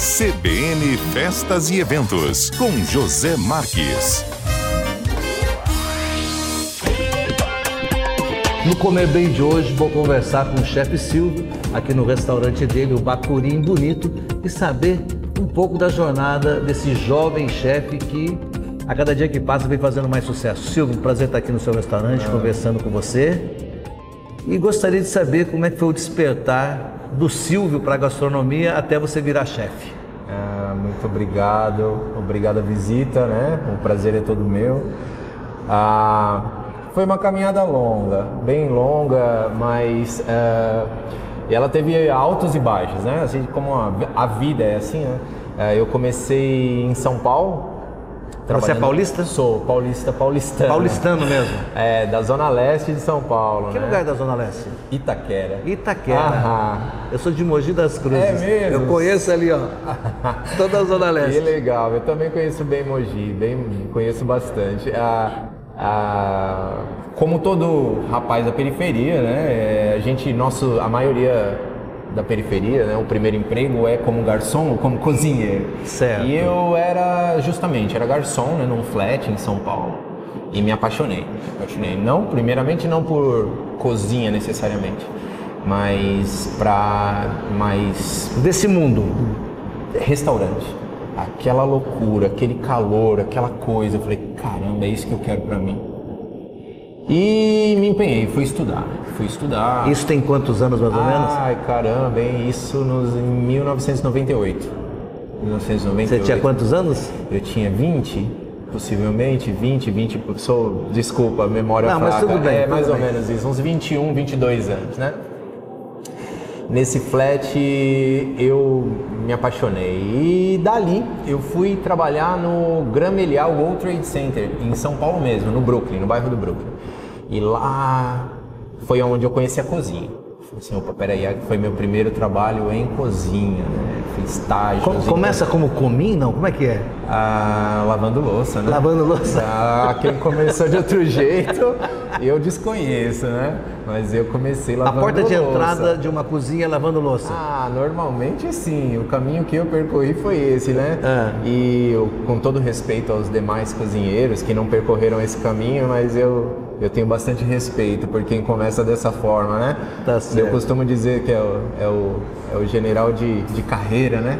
CBN Festas e Eventos, com José Marques. No Comer Bem de hoje, vou conversar com o chefe Silvio, aqui no restaurante dele, o Bacurim Bonito, e saber um pouco da jornada desse jovem chefe que, a cada dia que passa, vem fazendo mais sucesso. Silvio, um prazer estar aqui no seu restaurante, ah. conversando com você. E gostaria de saber como é que foi o despertar do Silvio para a gastronomia até você virar chefe. Ah, muito obrigado, obrigado a visita, né? O prazer é todo meu. Ah, foi uma caminhada longa, bem longa, mas uh, ela teve altos e baixos, né? Assim como a, a vida é assim, né? Uh, eu comecei em São Paulo. Você é paulista? Sou paulista, paulistano. Paulistano mesmo? É, da Zona Leste de São Paulo. Que né? lugar da Zona Leste? Itaquera. Itaquera. Aham. Eu sou de Mogi das Cruzes. É mesmo? Eu conheço ali, ó. toda a Zona Leste. Que legal. Eu também conheço bem Mogi, bem, conheço bastante. Ah, como todo rapaz da periferia, né? É, a gente, nosso, a maioria da periferia, né? O primeiro emprego é como garçom ou como cozinheiro. Certo. E eu era justamente, era garçom, né? Num flat em São Paulo. E me apaixonei, me apaixonei. Não, primeiramente não por cozinha necessariamente, mas para mais desse mundo, restaurante aquela loucura, aquele calor, aquela coisa. Eu falei, caramba, é isso que eu quero para mim. E me empenhei, fui estudar, fui estudar. Isso tem quantos anos mais ou menos? Ai, caramba, hein? Isso nos, em 1998. 1998. Você tinha quantos anos? Eu tinha 20, possivelmente, 20, 20, sou, desculpa, memória Não, fraca. mas tudo bem. É, tudo mais bem. ou menos isso, uns 21, 22 anos, né? Nesse flat eu me apaixonei. E dali eu fui trabalhar no Gramelial World Trade Center, em São Paulo mesmo, no Brooklyn, no bairro do Brooklyn. E lá foi onde eu conheci a cozinha. Falei assim, opa, peraí, foi meu primeiro trabalho em cozinha, né? Fiz estágio. Com, começa como comim, não? Como é que é? Ah, lavando louça, né? Lavando louça. Ah, quem começou de outro jeito, eu desconheço, né? Mas eu comecei lavando A porta de louça. entrada de uma cozinha lavando louça. Ah, normalmente sim. O caminho que eu percorri foi esse, né? Ah. E eu, com todo respeito aos demais cozinheiros que não percorreram esse caminho, mas eu, eu tenho bastante respeito por quem começa dessa forma, né? Tá certo. Eu costumo dizer que é o, é o, é o general de, de carreira, né?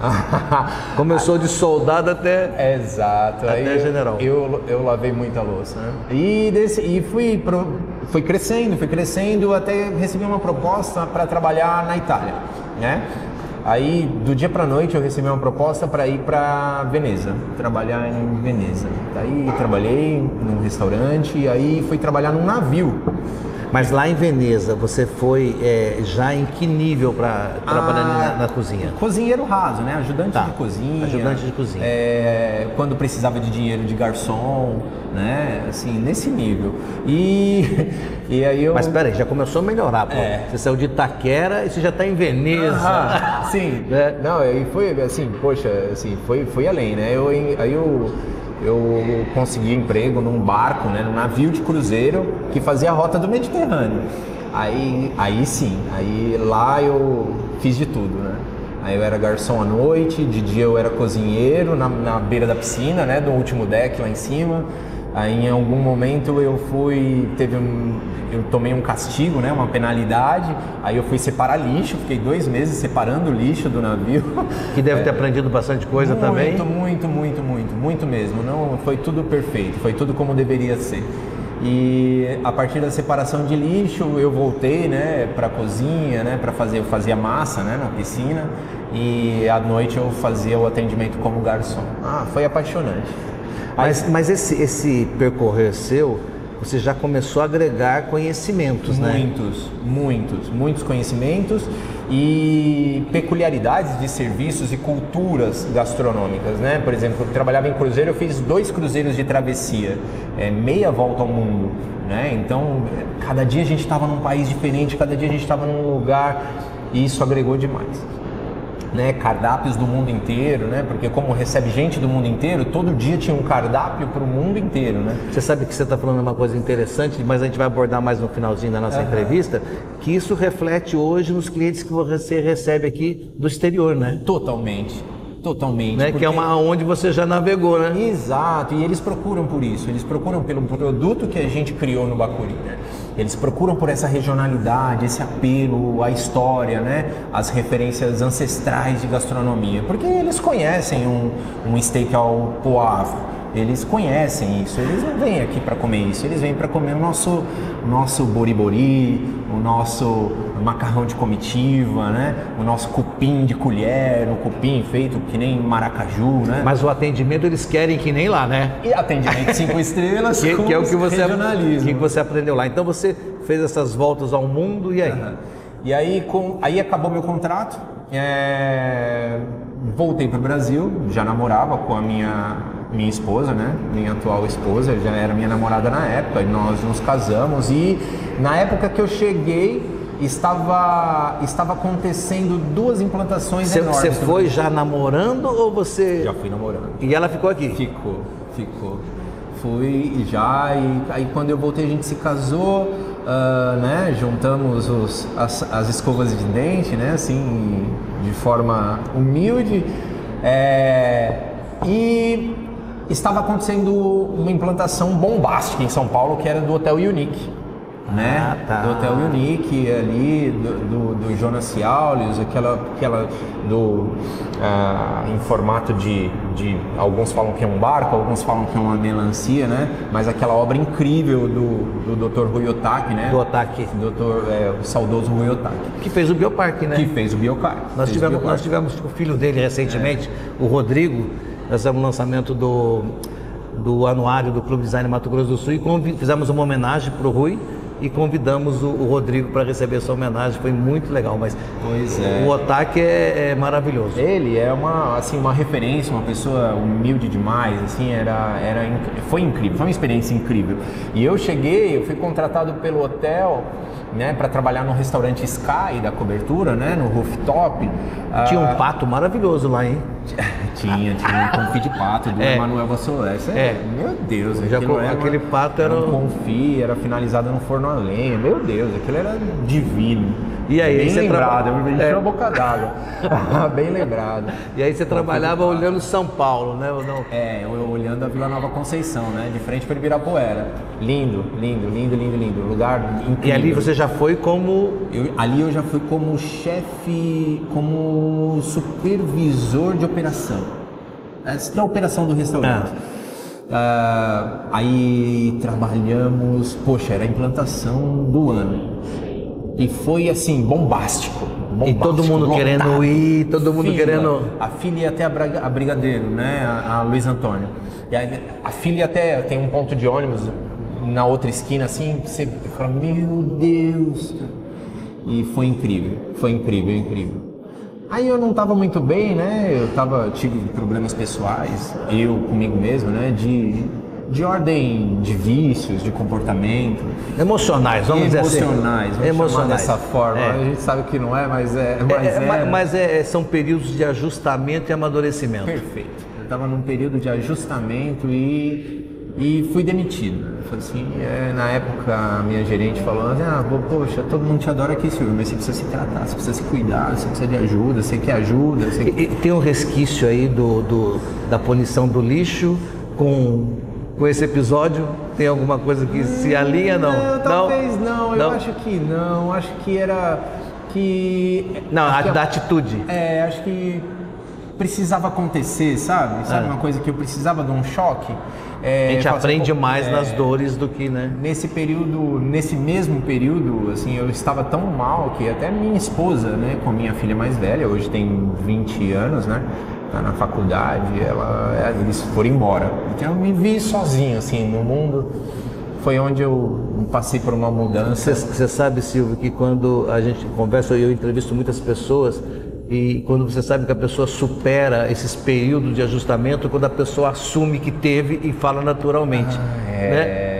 Começou de soldado até. Exato. Até Aí eu- general. Eu, eu lavei muita louça, né? E, desse, e fui, pro, fui crescendo, fui crescendo até recebi uma proposta para trabalhar na Itália, né? Aí, do dia para noite, eu recebi uma proposta para ir para Veneza, trabalhar em Veneza. Daí, trabalhei num restaurante e aí fui trabalhar num navio. Mas lá em Veneza, você foi é, já em que nível para trabalhar Ah, na, na cozinha? Cozinheiro raso, né? Ajudante Tá. de cozinha. Ajudante de cozinha. É, quando precisava de dinheiro de garçom, né? Assim, nesse nível. E, e aí eu. Mas peraí, já começou a melhorar, pô. É. Você saiu de Itaquera e você já está em Veneza. Aham, sim. É. Não, aí foi assim, poxa, assim, foi, foi além, né? Eu, aí eu, eu consegui emprego num barco, né? Num navio de cruzeiro que fazia a rota do Mediterrâneo. Aí, aí sim, aí lá eu fiz de tudo, né? Aí eu era garçom à noite, de dia eu era cozinheiro na, na beira da piscina, né? Do último deck lá em cima. Aí em algum momento eu fui, teve um, eu tomei um castigo, né, uma penalidade. Aí eu fui separar lixo, fiquei dois meses separando o lixo do navio. Que deve ter aprendido bastante coisa muito, também. Muito, muito, muito, muito mesmo. Não, foi tudo perfeito, foi tudo como deveria ser. E a partir da separação de lixo, eu voltei, né, para cozinha, né, para fazer, eu fazia massa, né, na piscina. E à noite eu fazia o atendimento como garçom. Ah, foi apaixonante. Mas, mas esse, esse percorrer seu, você já começou a agregar conhecimentos, né? Muitos, muitos, muitos conhecimentos e peculiaridades de serviços e culturas gastronômicas, né? Por exemplo, eu trabalhava em cruzeiro, eu fiz dois cruzeiros de travessia, é, meia volta ao mundo, né? Então, cada dia a gente estava num país diferente, cada dia a gente estava num lugar e isso agregou demais. Né, cardápios do mundo inteiro, né? Porque como recebe gente do mundo inteiro, todo dia tinha um cardápio para o mundo inteiro, né? Você sabe que você está falando uma coisa interessante, mas a gente vai abordar mais no finalzinho da nossa uhum. entrevista, que isso reflete hoje nos clientes que você recebe aqui do exterior, né? Totalmente. Totalmente. Né? Porque... Que é uma onde você já navegou, né? Exato, e eles procuram por isso, eles procuram pelo produto que a gente criou no Bacuri, né? Eles procuram por essa regionalidade, esse apelo à história, né? As referências ancestrais de gastronomia, porque eles conhecem um, um steak ao poivre, eles conhecem isso, eles não vêm aqui para comer isso, eles vêm para comer o nosso, nosso boribori, o nosso macarrão de comitiva, né? O nosso cupim de colher, o cupim feito que nem maracaju, né? Mas o atendimento eles querem que nem lá, né? E atendimento cinco estrelas que, que é o que você que você aprendeu lá. Então você fez essas voltas ao mundo e aí? Uhum. E aí, com, aí acabou meu contrato. É, voltei para o Brasil, já namorava com a minha minha esposa, né? Minha atual esposa, já era minha namorada na época, e nós nos casamos e na época que eu cheguei estava estava acontecendo duas implantações você, enormes. Você foi já namorando ou você? Já fui namorando. E ela ficou aqui? Ficou, ficou. Fui já e aí quando eu voltei a gente se casou, uh, né? Juntamos os, as, as escovas de dente, né? Assim, de forma humilde. É, e estava acontecendo uma implantação bombástica em São Paulo, que era do Hotel Unique. Né? Ah, tá. Do Hotel Unique ali, do, do, do Jonas Ciaulius, aquela, aquela do uh, em formato de, de alguns falam que é um barco, alguns falam que é uma melancia, né? Mas aquela obra incrível do, do Dr. Rui Otaki, né? Do Otaki. Doutor, é, o saudoso Rui Otaki. Que fez o Bioparque, né? Que fez o Bioparque. Nós, tivemos, o Bioparque. nós tivemos o filho dele recentemente, é. o Rodrigo nós fizemos o lançamento do, do anuário do Clube Design Mato Grosso do Sul e fizemos uma homenagem para o Rui e convidamos o, o Rodrigo para receber essa homenagem. Foi muito legal, mas é. o Otaki é, é, maravilhoso. Ele é uma, assim, uma referência, uma pessoa humilde demais, assim, era, era, foi incrível, foi uma experiência incrível. E eu cheguei, eu fui contratado pelo hotel né, para trabalhar no restaurante Sky da cobertura, né, no rooftop. Tinha um ah, pato maravilhoso lá, hein? tinha, tinha um confit de pato do é. Emanuel Vassolés. É. Meu Deus, já aquele pato era, era um confit, era finalizado no forno a lenha. Meu Deus, aquilo era divino. E aí, bem lembrado, traba... eu me é. uma boca d'água. bem lembrado. E aí você trabalhava olhando São Paulo, né? Ou não? É, eu olhando a Vila Nova Conceição, né? De frente para Ibirapuera. Lindo, lindo, lindo, lindo, lindo. Lugar incrível. E ali você já foi como. Eu, ali eu já fui como chefe, como supervisor de operação. Essa é a operação do restaurante. Ah. Uh, aí trabalhamos, poxa, era a implantação do ano e foi assim, bombástico. bombástico e todo mundo lotado. querendo ir, todo mundo Fila, querendo. A filha ia até a, Brigadeiro, né? A, a Luiz Antônio. E a, a filha até tem um ponto de ônibus na outra esquina, assim, você fala, meu Deus. E foi incrível, foi incrível, incrível. Aí eu não estava muito bem, né? Eu tava, tive problemas pessoais, eu comigo mesmo, né? De de ordem de vícios, de comportamento. Emocionais, vamos dizer assim. Emocionais, vamos emocionais. dessa forma. É. A gente sabe que não é, mas é. Mas, é, é, mas é, são períodos de ajustamento e amadurecimento. Perfeito. Eu estava num período de ajustamento e, e fui demitido. Assim, é, na época a minha gerente falou, ah, poxa, todo mundo te adora aqui, Silvio, mas você precisa se tratar, você precisa se cuidar, você precisa de ajuda, você quer ajuda. Você... E, tem um resquício aí do, do, da punição do lixo com com esse episódio? Tem alguma coisa que se alinha não? Não, talvez não. não. Eu acho que não. Acho que era que não a, da atitude. É, acho que precisava acontecer, sabe? Sabe é. uma coisa que eu precisava de um choque. É, a gente aprende mais é, nas dores do que, né? Nesse período, nesse mesmo período, assim, eu estava tão mal que até minha esposa, né, com minha filha mais velha, hoje tem 20 anos, né? tá na faculdade, ela, é, eles foram embora. Então eu me vi sozinho, assim, no mundo. Foi onde eu passei por uma mudança. Você sabe, Silvio, que quando a gente conversa, eu entrevisto muitas pessoas, e quando você sabe que a pessoa supera esses períodos de ajustamento, quando a pessoa assume que teve e fala naturalmente. Ah, é. Né?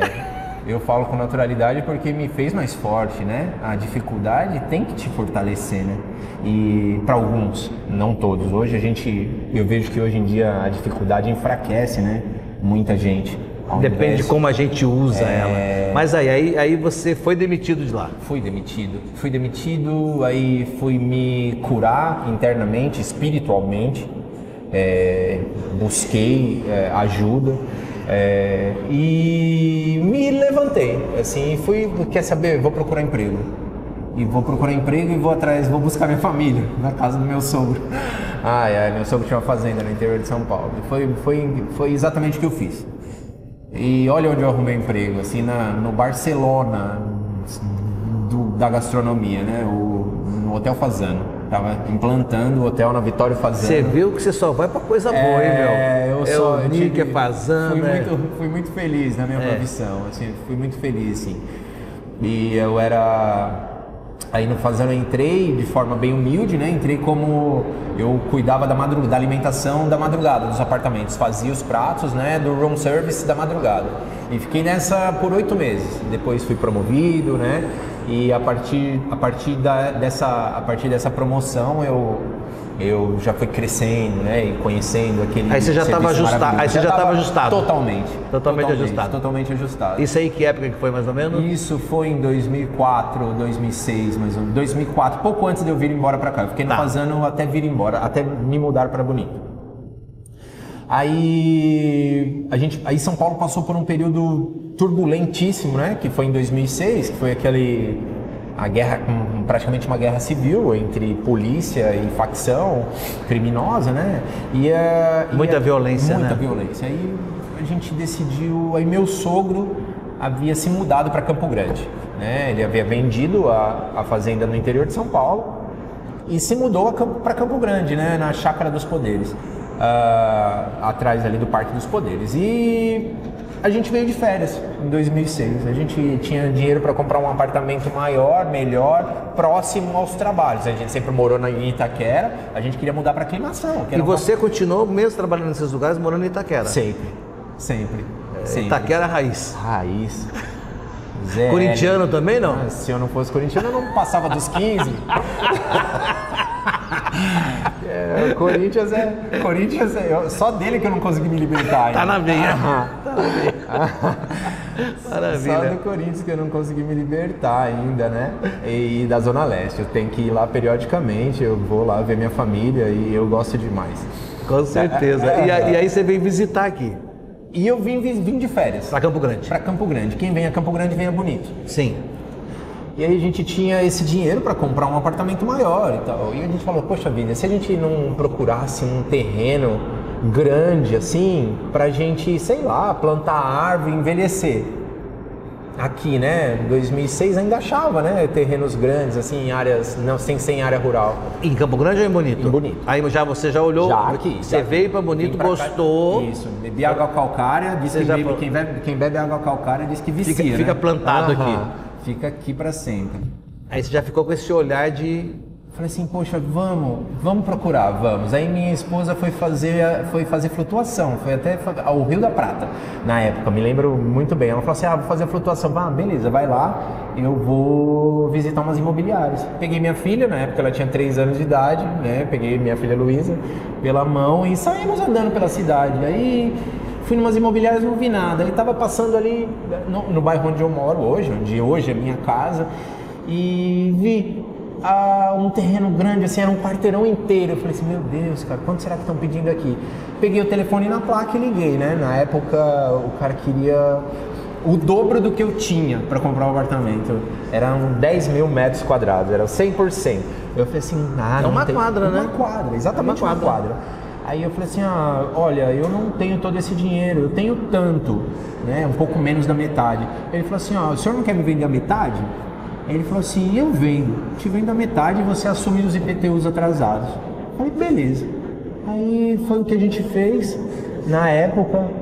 eu falo com naturalidade porque me fez mais forte, né? A dificuldade tem que te fortalecer, né? E para alguns, não todos. Hoje a gente, eu vejo que hoje em dia a dificuldade enfraquece, né? Muita gente. Depende de como a gente usa É. ela. Mas aí, aí, aí você foi demitido de lá. Fui demitido. Fui demitido, aí fui me curar internamente, espiritualmente. É, busquei é, ajuda é, e me levantei. Assim, fui, quer saber? Vou procurar emprego. E vou procurar emprego e vou atrás, vou buscar minha família na casa do meu sogro. Ai, ai, meu sogro tinha uma fazenda no interior de São Paulo. E foi, foi, foi exatamente o que eu fiz. E olha onde eu arrumei emprego, assim, na, no Barcelona do- da gastronomia, né? O, no Hotel Fazano. Tava implantando o hotel na Vitório Fazano. Você viu que você só vai pra coisa boa, hein, É, meu? eu é eu Nick, tive- é Fazano, fui é- muito, fui muito feliz na minha É. profissão, assim, fui muito feliz, assim. E eu era aí no Fazano eu entrei de forma bem humilde, né? Entrei como eu cuidava da madrugada, da alimentação da madrugada dos apartamentos, fazia os pratos, né, do room service da madrugada. E fiquei nessa por oito meses. Depois fui promovido, né? E a partir a partir da, dessa a partir dessa promoção eu eu já fui crescendo, né, e conhecendo aquele Aí você já tava serviço ajustado- aí você já tava ajustado. Totalmente. Totalmente ajustado. Totalmente ajustado. Isso aí que época que foi mais ou menos? Isso foi em 2004, 2006, mais ou menos. 2004, pouco antes de eu vir embora pra cá. Eu fiquei no Tá. Fazano até vir embora, até me mudar para Bonito. Aí a gente, aí São Paulo passou por um período turbulentíssimo, né? Que foi em 2006, que foi aquele a guerra, um- praticamente uma guerra civil entre polícia e facção criminosa, né? E, e Muita a- violência, muita né? violência. Aí a gente decidiu, aí meu sogro havia se mudado para Campo Grande, né? Ele havia vendido a, a fazenda no interior de São Paulo e se mudou para Campo Grande, né? Na Chácara dos Poderes, ah, atrás ali do Parque dos Poderes. E a gente veio de férias em 2006. A gente tinha dinheiro para comprar um apartamento maior, melhor, próximo aos trabalhos. A gente sempre morou na em Itaquera. A gente queria mudar para Aclimação. E era uma- você continuou mesmo trabalhando nesses lugares, morando em Itaquera? Sempre, sempre, sempre. Itaquera raiz. Raiz. Zé Corintiano também não? Ah, Se eu não fosse corintiano, eu não passava dos 15. É, o Corinthians é. Corinthians é. eu- Só dele que eu não consegui me libertar. Tá na veia. Ah, Só Maravilha. do Corinthians que eu não consegui me libertar ainda, né? E da Zona Leste. Eu tenho que ir lá periodicamente, eu vou lá ver minha família e eu gosto demais. Com certeza. E, a- e aí você veio visitar aqui, E eu vim, vim, de férias pra Campo Grande. para Campo Grande. Quem vem a Campo Grande vem a Bonito. Sim. E aí a gente tinha esse dinheiro para comprar um apartamento maior e tal. E a gente falou, poxa vida, se a gente não procurasse um terreno grande assim, pra gente, sei lá, plantar árvore, envelhecer. Aqui, né, em 2006 ainda achava, né, terrenos grandes assim, em áreas não sem sem área rural. Em Campo Grande ou em Bonito? Em Bonito. Aí já você já olhou, Já aqui. você já veio vim Bonito, pra cá. gostou, Isso, bebi água calcária, diz Você que bebe, quem, bebe, quem bebe água calcária diz que vicia, Fica- né? fica plantado aqui. Fica aqui para sempre. aí você já ficou com esse olhar de Falei assim, poxa, vamos, vamos procurar, vamos. Aí minha esposa foi fazer, foi fazer flutuação, foi até ao Rio da Prata, na época, me lembro muito bem. Ela falou assim, ah, vou fazer flutuação. Ah, beleza, vai lá, eu vou visitar umas imobiliárias. Peguei minha filha, na época ela tinha 3 anos de idade, né? Peguei minha filha Luísa pela mão e saímos andando pela cidade. Aí fui numas imobiliárias não vi nada. Aí tava passando ali no, no bairro onde eu moro hoje, onde hoje é minha casa, e vi ah, um terreno grande, assim, era um quarteirão inteiro. Eu falei assim, meu Deus, cara, quanto será que estão pedindo aqui? Peguei o telefone na placa e liguei, né? Na época o cara queria o dobro do que eu tinha para comprar um apartamento. Eram 10 mil metros quadrados, era 100%. Eu falei assim, ah, É uma tem- quadra, uma né? quadra, exatamente É uma uma quadra. Aí eu falei assim, ah, olha, eu não tenho todo esse dinheiro, eu tenho tanto, né, um pouco menos da metade. Ele falou assim, ó, o senhor não quer me vender a metade? Aí ele falou assim, eu vendo, te vendo a metade e você assume os IPTUs atrasados. Falei, beleza. Aí foi o que a gente fez na época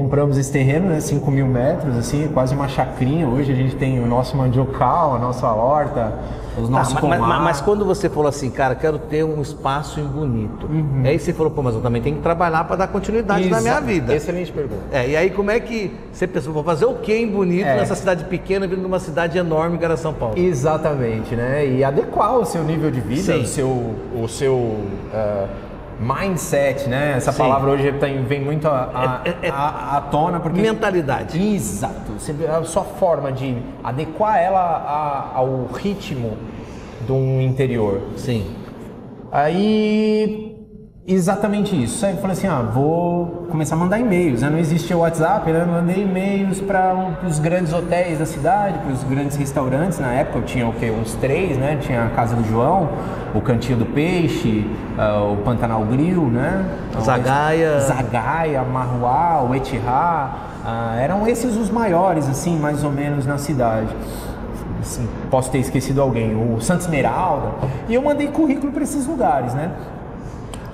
compramos esse terreno, né, 5 mil metros, assim, quase uma chacrinha. Hoje a gente tem o nosso mandiocal, a nossa horta, os nossos Tá, mas, mas- mas quando você falou assim, cara, quero ter um espaço bonito. Aí você falou, pô, mas eu também tenho que trabalhar para dar continuidade na minha vida. Excelente pergunta. É, e aí como é que você pensou, vou fazer o que em bonito É. nessa cidade pequena, vindo de uma cidade enorme que era São Paulo? Exatamente, né? E adequar o seu nível de vida, Sim. o seu, o seu ah, mindset, né? Essa Sim. palavra hoje tem- vem muito à É- é- é- tona, porque... Mentalidade. Exato. A sua forma de adequar ela a- ao ritmo de um interior. Sim. Aí, exatamente isso. Aí eu falei assim, ah, vou começar a mandar e-mails. Né? Não existia o WhatsApp, né? Eu mandei e-mails para os grandes hotéis da cidade, para os grandes restaurantes. Na época eu tinha o quê? Uns três, né? Tinha a Casa do João, o Cantinho do Peixe, ah, o Pantanal Grill, né? Zagaia. Zagaia, Marruá, o Etihad. ah, eram esses os maiores, assim, mais ou menos na cidade. Assim, posso ter esquecido alguém, o Santos Esmeralda. E eu mandei currículo para esses lugares, né?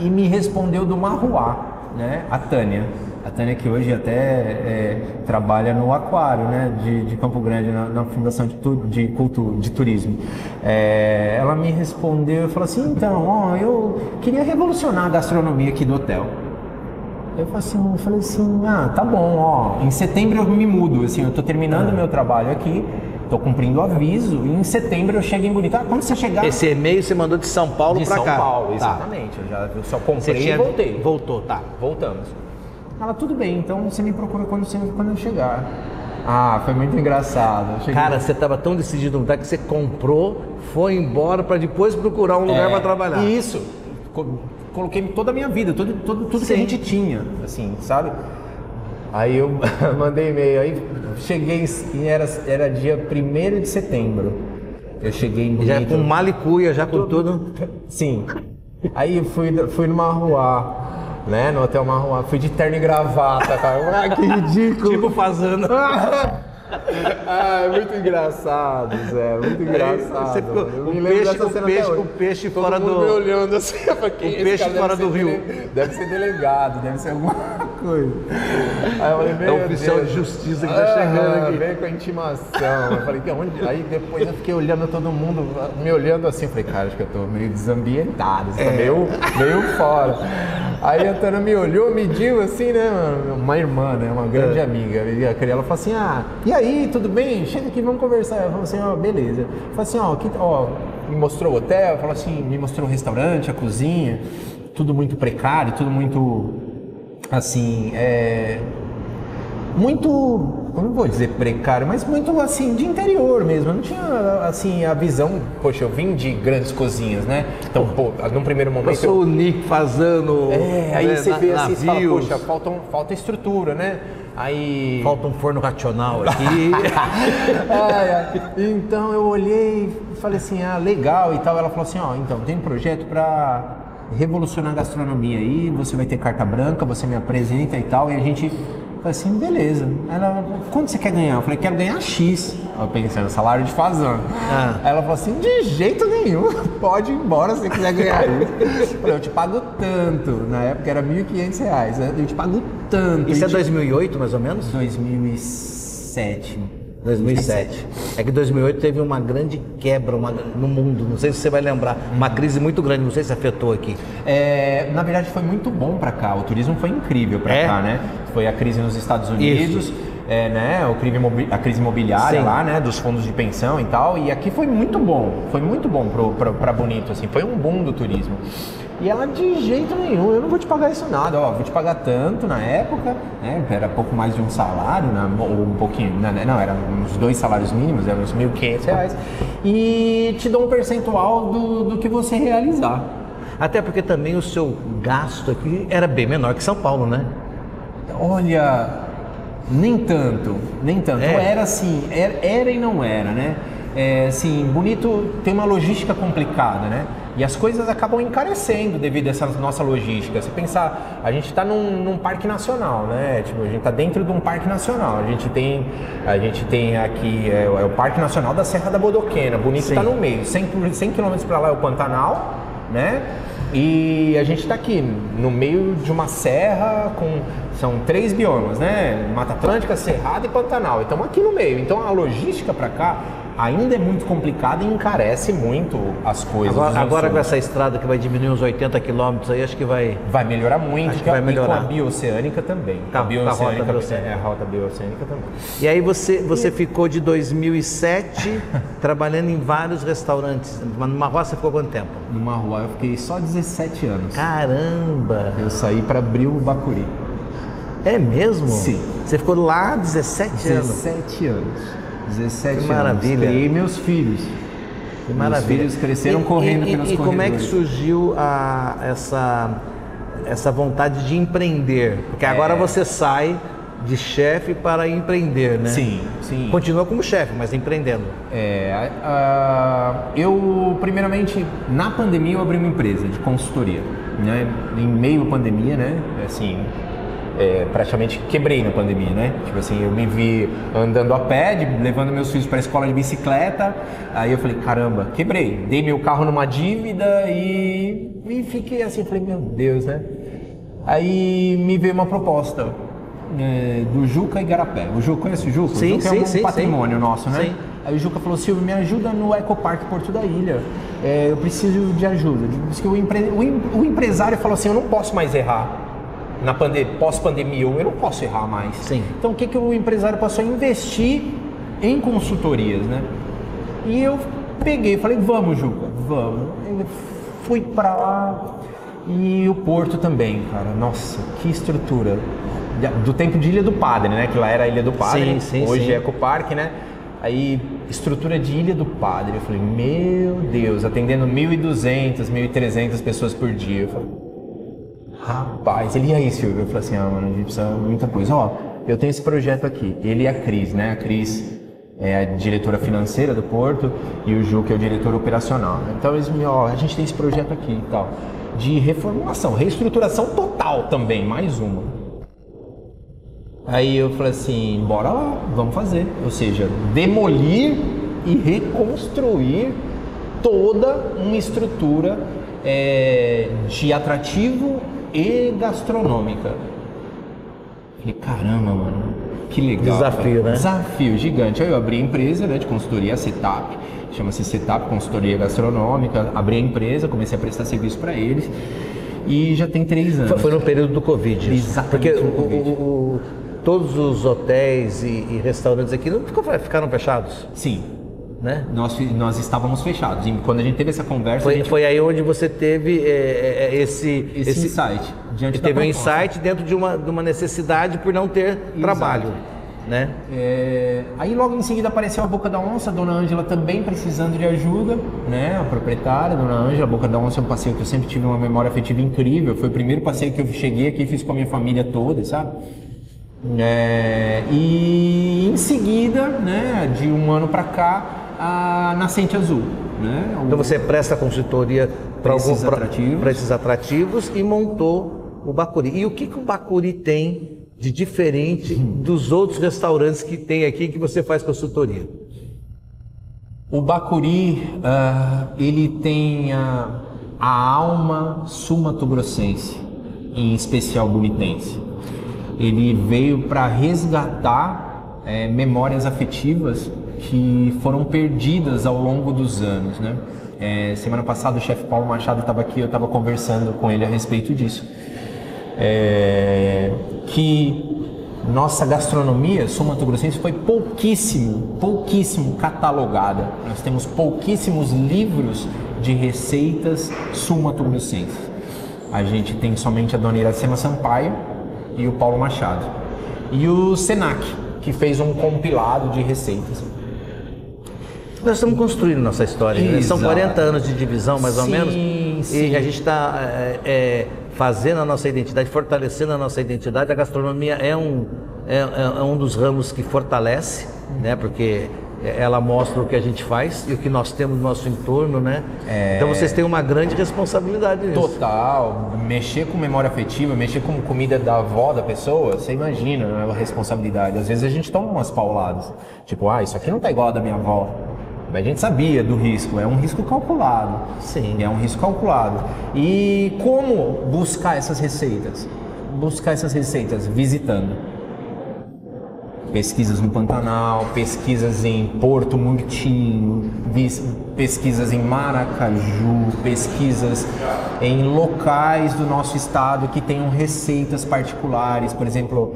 E me respondeu do Marruá, né? A Tânia. A Tânia que hoje até é, trabalha no Aquário, né? De, de Campo Grande, na, na Fundação de, tu, de Cultura, de Turismo. É, ela me respondeu e falou assim, então, ó, eu queria revolucionar a gastronomia aqui do hotel. Eu falei assim, eu falei assim, ah, tá bom, ó, em setembro eu me mudo, assim, eu tô terminando meu trabalho aqui, tô cumprindo o aviso, e em setembro eu chego em Bonito. Ah, quando você chegar Esse e-mail você mandou de São Paulo de para São cá. Paulo, Tá. exatamente, eu já eu só comprei tinha... e voltei. Voltou, tá. Voltamos. Ela, tudo bem, então você me procura quando, você, quando eu chegar. Ah, foi muito engraçado. Cheguei- Cara, você estava tão decidido no lugar que você comprou, foi embora para depois procurar um lugar É, para trabalhar. Isso. Co- Coloquei toda a minha vida, tudo, tudo, tudo que Sim. a gente tinha, assim, sabe? Aí eu mandei e-mail, aí cheguei e era, era dia 1 de setembro. Eu cheguei em Já com malicuia, já com tudo. Sim. Aí eu fui, fui no Marruá, né? No Hotel Marruá. Fui de terno e gravata, cara. Ah, que ridículo. Tipo fazendo. ah, é muito engraçado, Zé. Muito engraçado. Você ficou- Eu o peixe- o peixe- o peixe fora do- me olhando assim. "Quem é O esse peixe fora do rio." dele- Deve ser delegado, deve ser alguma coisa. Aí eu falei, É meu o oficial Deus. de justiça que tá chegando Ah, aqui. Veio com a intimação. Eu falei, que onde? Aí depois eu fiquei olhando todo mundo, me olhando assim. Eu falei, cara, acho que eu tô meio desambientado, tá É. meio, meio fora. Aí a Tana me olhou, mediu assim, né? Uma irmã, né? Uma grande É. amiga. E a ela falou assim: ah, e aí, tudo bem? Chega aqui, vamos conversar. Ela falou assim: ó, beleza. Eu falei assim: ó, aqui, ó, me mostrou o hotel, falou assim: me mostrou o restaurante, a cozinha, tudo muito precário, tudo muito. Assim, é muito, eu não vou dizer precário, mas muito assim de interior mesmo. Eu não tinha assim a visão, poxa, eu vim de grandes cozinhas, né? Então, pô, num primeiro Eu momento sou o Nick fazendo. é, aí né, você na- vê assim, você fala, poxa, falta, um- falta estrutura, né? Aí Falta um forno racional aqui. Ai, ai. Então eu olhei e falei assim, ah, legal e tal. Ela falou assim, ó, então tem um projeto para revolucionar a gastronomia aí, você vai ter carta branca, você me apresenta e tal, e a gente falei assim, beleza. Ela, quanto você quer ganhar? Eu falei, quero ganhar X. Eu pensando, salário de fazão. Ah. Ela falou assim, de jeito nenhum, pode ir embora se você quiser ganhar isso. Eu falei, eu te pago tanto. Na época era 1.500 reais, né? eu te pago tanto. Isso é te- 2008, mais ou menos? 2007. 2007. É que 2008 teve uma grande quebra uma- no mundo. Não sei se você vai lembrar. Uma crise muito grande. Não sei se afetou aqui. É, na verdade foi muito bom para cá. O turismo foi incrível para É? cá, né? Foi a crise nos Estados Unidos, é, né? O crime a crise imobiliária Sim. lá, né? Dos fundos de pensão e tal. E aqui foi muito bom. Foi muito bom para Bonito, assim. Foi um boom do turismo. E ela de jeito nenhum, eu não vou te pagar isso nada, ó, vou te pagar tanto na época, né? Era pouco mais de um salário, né? ou um pouquinho, né? não, era uns dois salários mínimos, eram uns 1.500 reais. E te dou um percentual do, do que você realizar. Até porque também o seu gasto aqui era bem menor que São Paulo, né? Olha, nem tanto, nem tanto. É. Era assim, era, era e não era, né? É, assim, Bonito tem uma logística complicada, né? E as coisas acabam encarecendo devido a essa nossa logística. Se pensar, a gente está num, num parque nacional, né? Tipo, a gente está dentro de um parque nacional. A gente tem, a gente tem aqui é, o- é o Parque Nacional da Serra da Bodoquena. Bonito está no meio. 100, por- 100 km para lá é o Pantanal, né? E a gente está aqui no meio de uma serra com são três biomas, né? Mata Atlântica, Cerrado e Pantanal. E estamos aqui no meio. Então a logística para cá ainda é muito complicada e encarece muito as coisas. Agora, dos agora com essa estrada que vai diminuir uns 80 quilômetros aí, acho que vai. Vai melhorar muito, Acho que vai e melhorar. com a bioceânica também. Com a- a com a bioceânica, rota bioceânica. É, a rota bioceânica também. E aí você, você ficou de 2007 trabalhando em vários restaurantes. Numa roça você ficou quanto tempo? Numa rua eu fiquei só 17 anos. Caramba! Eu saí para abrir o Bacuri. É mesmo? Sim. Você ficou lá 17 anos. 17 anos. 17 Que anos. maravilha. Criei meus filhos. Que maravilha. Meus filhos cresceram E- correndo e, pelos e, e como é que corredores. surgiu a, essa, essa vontade de empreender? Porque agora É. você sai de chefe para empreender, né? Sim, sim. Continua como chefe, mas empreendendo. É, a- eu, primeiramente, na pandemia eu abri uma empresa de consultoria, né? Em meio à pandemia, né? Assim, é, praticamente quebrei na pandemia, né? Tipo assim, eu me vi andando a pé, de- levando meus filhos para a escola de bicicleta, aí eu falei, caramba, quebrei. Dei meu carro numa dívida e, e fiquei assim, falei, meu Deus, né? Aí me veio uma proposta é, do Juca Igarapé. O Juca, conhece o Juca? Sim, o Juca sim, é um sim, patrimônio nosso, né? Sim. Aí o Juca falou, Silvio, me ajuda no Ecopark Porto da Ilha. É, eu preciso de ajuda. Diz que o, empre- o em- o empresário falou assim, eu não posso mais errar. Na pande pós-pandemia, eu não posso errar mais. Sim. Então o que, que o empresário passou a investir em consultorias, né? E eu peguei, falei, vamos, Juca, vamos. Eu fui pra lá e o Porto também, cara. Nossa, que estrutura. Do tempo de Ilha do Padre, né? Que lá era Ilha do Padre. Sim, sim, Hoje sim. é Ecopark, né? Aí, estrutura de Ilha do Padre. Eu falei, meu Deus, atendendo 1.200, 1.300 pessoas por dia. Eu falei, rapaz, ele e aí, Silvio? Eu falei assim, ah, mano, a gente precisa muita coisa. Ó, eu tenho esse projeto aqui. Ele e a Cris, né? A Cris é a diretora financeira do Porto e o Ju, que é o diretor operacional. Então, eles me, ó, a gente tem esse projeto aqui e tal. De reformulação, reestruturação total também, mais uma. Aí eu falei assim, bora lá, vamos fazer. Ou seja, demolir e reconstruir toda uma estrutura é, de atrativo e gastronômica. Falei, caramba, mano, que legal. Desafio, cara. né? Desafio gigante. Aí eu abri a empresa né, de consultoria, Setup, chama-se Setup Consultoria Gastronômica. Abri a empresa, comecei a prestar serviço para eles e já tem três anos. Foi, no período do Covid. Exatamente Porque o- o- o- todos os hotéis e, e restaurantes aqui não ficaram fechados, Sim, né? nós, nós estávamos fechados. E quando a gente teve essa conversa, Foi, gente foi aí onde você teve é, é, esse, esse, insight. Diante teve um insight dentro de uma, de uma necessidade por não ter trabalho, né? É, aí logo em seguida apareceu a Boca da Onça, a Dona Ângela também precisando de ajuda, né? A proprietária, a Dona Ângela, a Boca da Onça é um passeio que eu sempre tive uma memória afetiva incrível. Foi o primeiro passeio que eu cheguei aqui e fiz com a minha família toda, sabe? É, e em seguida, né, de um ano pra cá, a Nascente Azul, né? O- Então você presta consultoria para esses atrativos. para esses atrativos e montou o Bacuri. E o que, que o Bacuri tem de diferente dos outros restaurantes que tem aqui que você faz consultoria? O Bacuri, ah, ele tem a, a alma sumatogrossense, em especial bonitense. Ele veio para resgatar eh, memórias afetivas que foram perdidas ao longo dos anos, né? Eh, semana passada o chefe Paulo Machado estava aqui, eu estava conversando com ele a respeito disso. É, que nossa gastronomia sul-mato-grossense foi pouquíssimo, pouquíssimo catalogada. Nós temos pouquíssimos livros de receitas sul-mato-grossenses. A gente tem somente a dona Iracema Sampaio e o Paulo Machado. E o Senac, que fez um compilado de receitas. Nós estamos construindo nossa história. né? São Exato. 40 anos de divisão, mais ou Sim, menos. sim. E a gente está fazendo a nossa identidade, fortalecendo a nossa identidade. A gastronomia é um, é, é- é um dos ramos que fortalece, né? porque ela mostra o que a gente faz e o que nós temos no nosso entorno. Né? Então vocês têm uma grande responsabilidade nisso. Total, mexer com memória afetiva, mexer com comida da avó da pessoa, você imagina né, a responsabilidade. Às vezes a gente toma umas pauladas, tipo, ah, isso aqui não tá igual a da minha avó. A gente sabia do risco, é um risco calculado. Sim. É um risco calculado. E como buscar essas receitas? Buscar essas receitas visitando. Pesquisas no Pantanal, pesquisas em Porto Murtinho, pesquisas em Maracaju, pesquisas em locais do nosso estado que tenham receitas particulares, por exemplo,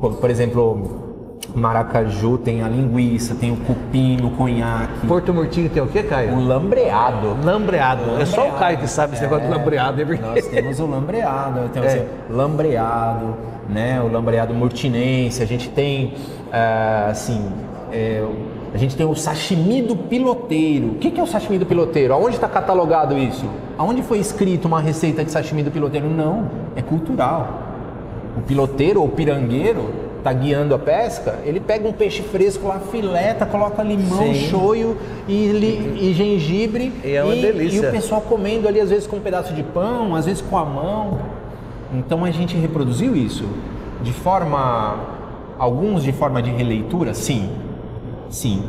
por exemplo, Maracaju tem a linguiça, tem o cupim, o conhaque, Porto Murtinho tem o que, o Caio? lambreado. Lambreado. É só o Lambreado. Caio que sabe esse negócio de lambreado, é verdade. Nós temos o lambreado, temos É. o lambreado, né? O lambreado murtinense, a gente tem, ah, assim, é, a gente tem o sashimi do piloteiro. O que que é o sashimi do piloteiro? Aonde está catalogado isso? Aonde foi escrito uma receita de sashimi do piloteiro? Não, é cultural. O piloteiro ou pirangueiro tá guiando a pesca, ele pega um peixe fresco lá, fileta, coloca limão, Sim. shoyu e, li- e gengibre E é uma e, delícia. e o pessoal comendo ali às vezes com um pedaço de pão, às vezes com a mão. Então a gente reproduziu isso de forma alguns de forma de releitura, sim. Sim.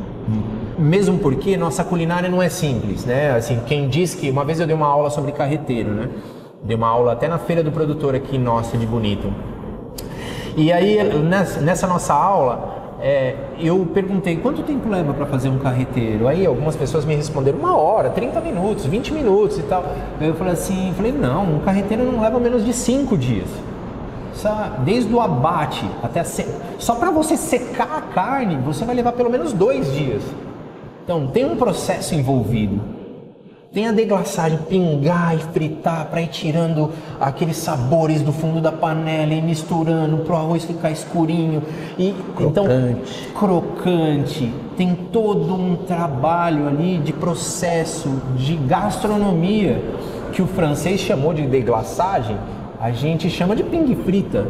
Mesmo porque nossa culinária não é simples, né? Assim, quem diz que uma vez eu dei uma aula sobre carreteiro, né? Dei uma aula até na feira do produtor aqui nossa de Bonito. E aí, nessa, nossa aula, é, eu perguntei quanto tempo leva para fazer um carreteiro. Aí algumas pessoas me responderam uma hora, 30 minutos, 20 minutos e tal. Aí eu falei assim, falei, não, um carreteiro não leva menos de 5 dias. Desde o abate até a se... só para você secar a carne, você vai levar pelo menos dois dias. Então tem um processo envolvido. Tem a deglaçagem, pingar e fritar para ir tirando aqueles sabores do fundo da panela e misturando para o arroz ficar escurinho. E então Crocante. crocante. Tem todo um trabalho ali de processo, de gastronomia que o francês chamou de deglaçagem, a gente chama de pingue frita.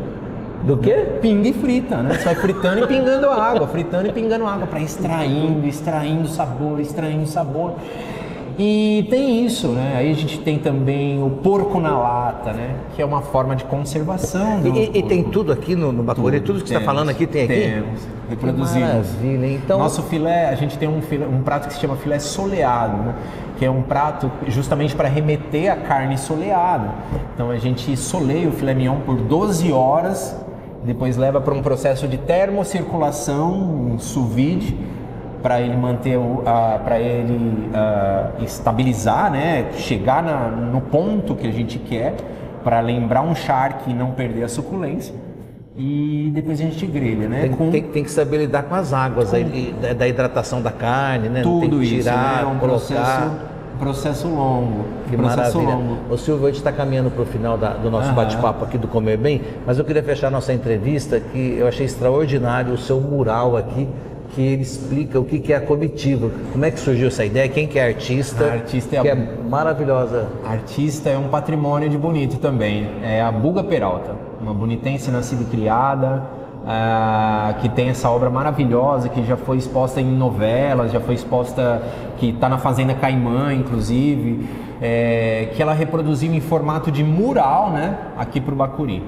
Do quê? Pingue frita, né? Você vai fritando e pingando água, fritando e pingando água para extraindo, extraindo sabor, extraindo sabor. E tem isso, né? Aí a gente tem também o porco na lata, né? Que é uma forma de conservação. do E, e- tem tudo aqui no, no Bacuri? Tudo, que você está falando aqui tem aqui? Temos, reproduzimos. Maravilha, então... Nosso filé, a gente tem um, filé- um prato que se chama filé soleado, né? que é um prato justamente para remeter a carne soleada. Então a gente soleia o filé mignon por 12 horas, depois leva para um processo de termocirculação, um sous vide, para ele manter o, para ele ah, estabilizar, né? Chegar na- no ponto que a gente quer, para lembrar um charque e não perder a suculência. E depois a gente grelha, né? Tem, Com- tem- tem que saber lidar com as águas aí, e da, da hidratação da carne, né? tem tudo que isso, tirar, né? É um colocar. processo, processo longo. Que processo maravilha. longo. Ô Silvio, a gente está caminhando para o final da- do nosso bate-papo aqui do Comer Bem, mas eu queria fechar nossa entrevista que eu achei extraordinário o seu mural aqui, que ele explica o que é a comitiva, como é que surgiu essa ideia, quem que é artista, A artista é a- que é maravilhosa. Artista é um patrimônio de bonito também. É a Buga Peralta, uma bonitense nascida e criada, ah, que tem essa obra maravilhosa que já foi exposta em novelas, já foi exposta que está na Fazenda Caimã, inclusive, é, que ela reproduziu em formato de mural, né, aqui para o Bacuri.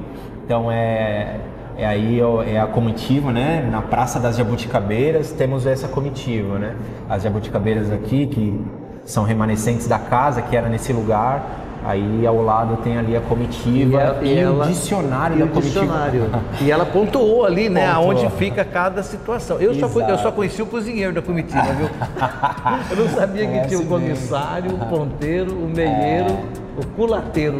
Então é é aí é a comitiva, né? Na Praça das Jabuticabeiras temos essa comitiva, né? As jabuticabeiras aqui que são remanescentes da casa que era nesse lugar. Aí ao lado tem ali a comitiva a- e, ela- o dicionário e da o comitiva. dicionário. E ela pontuou ali, né, Pontuou. aonde fica cada situação. Eu só, eu só conheci o cozinheiro da comitiva, viu? eu não sabia que Conhece tinha o bem. comissário, o ponteiro, o meieiro, o culateiro.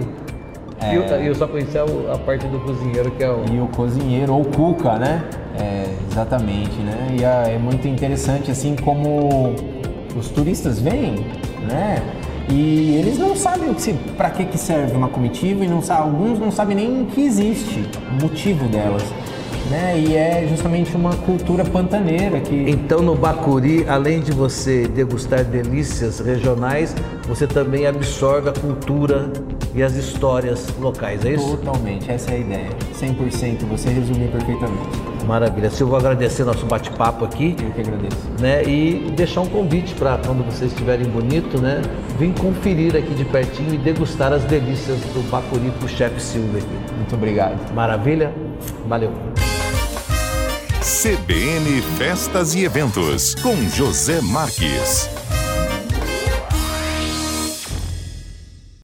E eu, só conhecia o- a parte do cozinheiro, que é o. E o cozinheiro, ou cuca, né? É, exatamente, né? E é muito interessante, assim, como os turistas vêm, né? E eles não sabem para que, que serve uma comitiva e não alguns não sabem nem que existe o motivo delas, né? E é justamente uma cultura pantaneira que Então, no Bacuri, além de você degustar delícias regionais, você também absorve a cultura e as histórias locais, é isso? totalmente, essa é a ideia, 100%, você resumiu perfeitamente. Maravilha. Se eu vou agradecer nosso bate-papo aqui, Eu que agradeço. né? E deixar um convite para quando vocês estiverem bonito, né? Vim conferir aqui de pertinho e degustar as delícias do Bacuri com o chefe Silvio aqui. Muito obrigado. Maravilha? Valeu. CBN Festas e Eventos, com José Marques.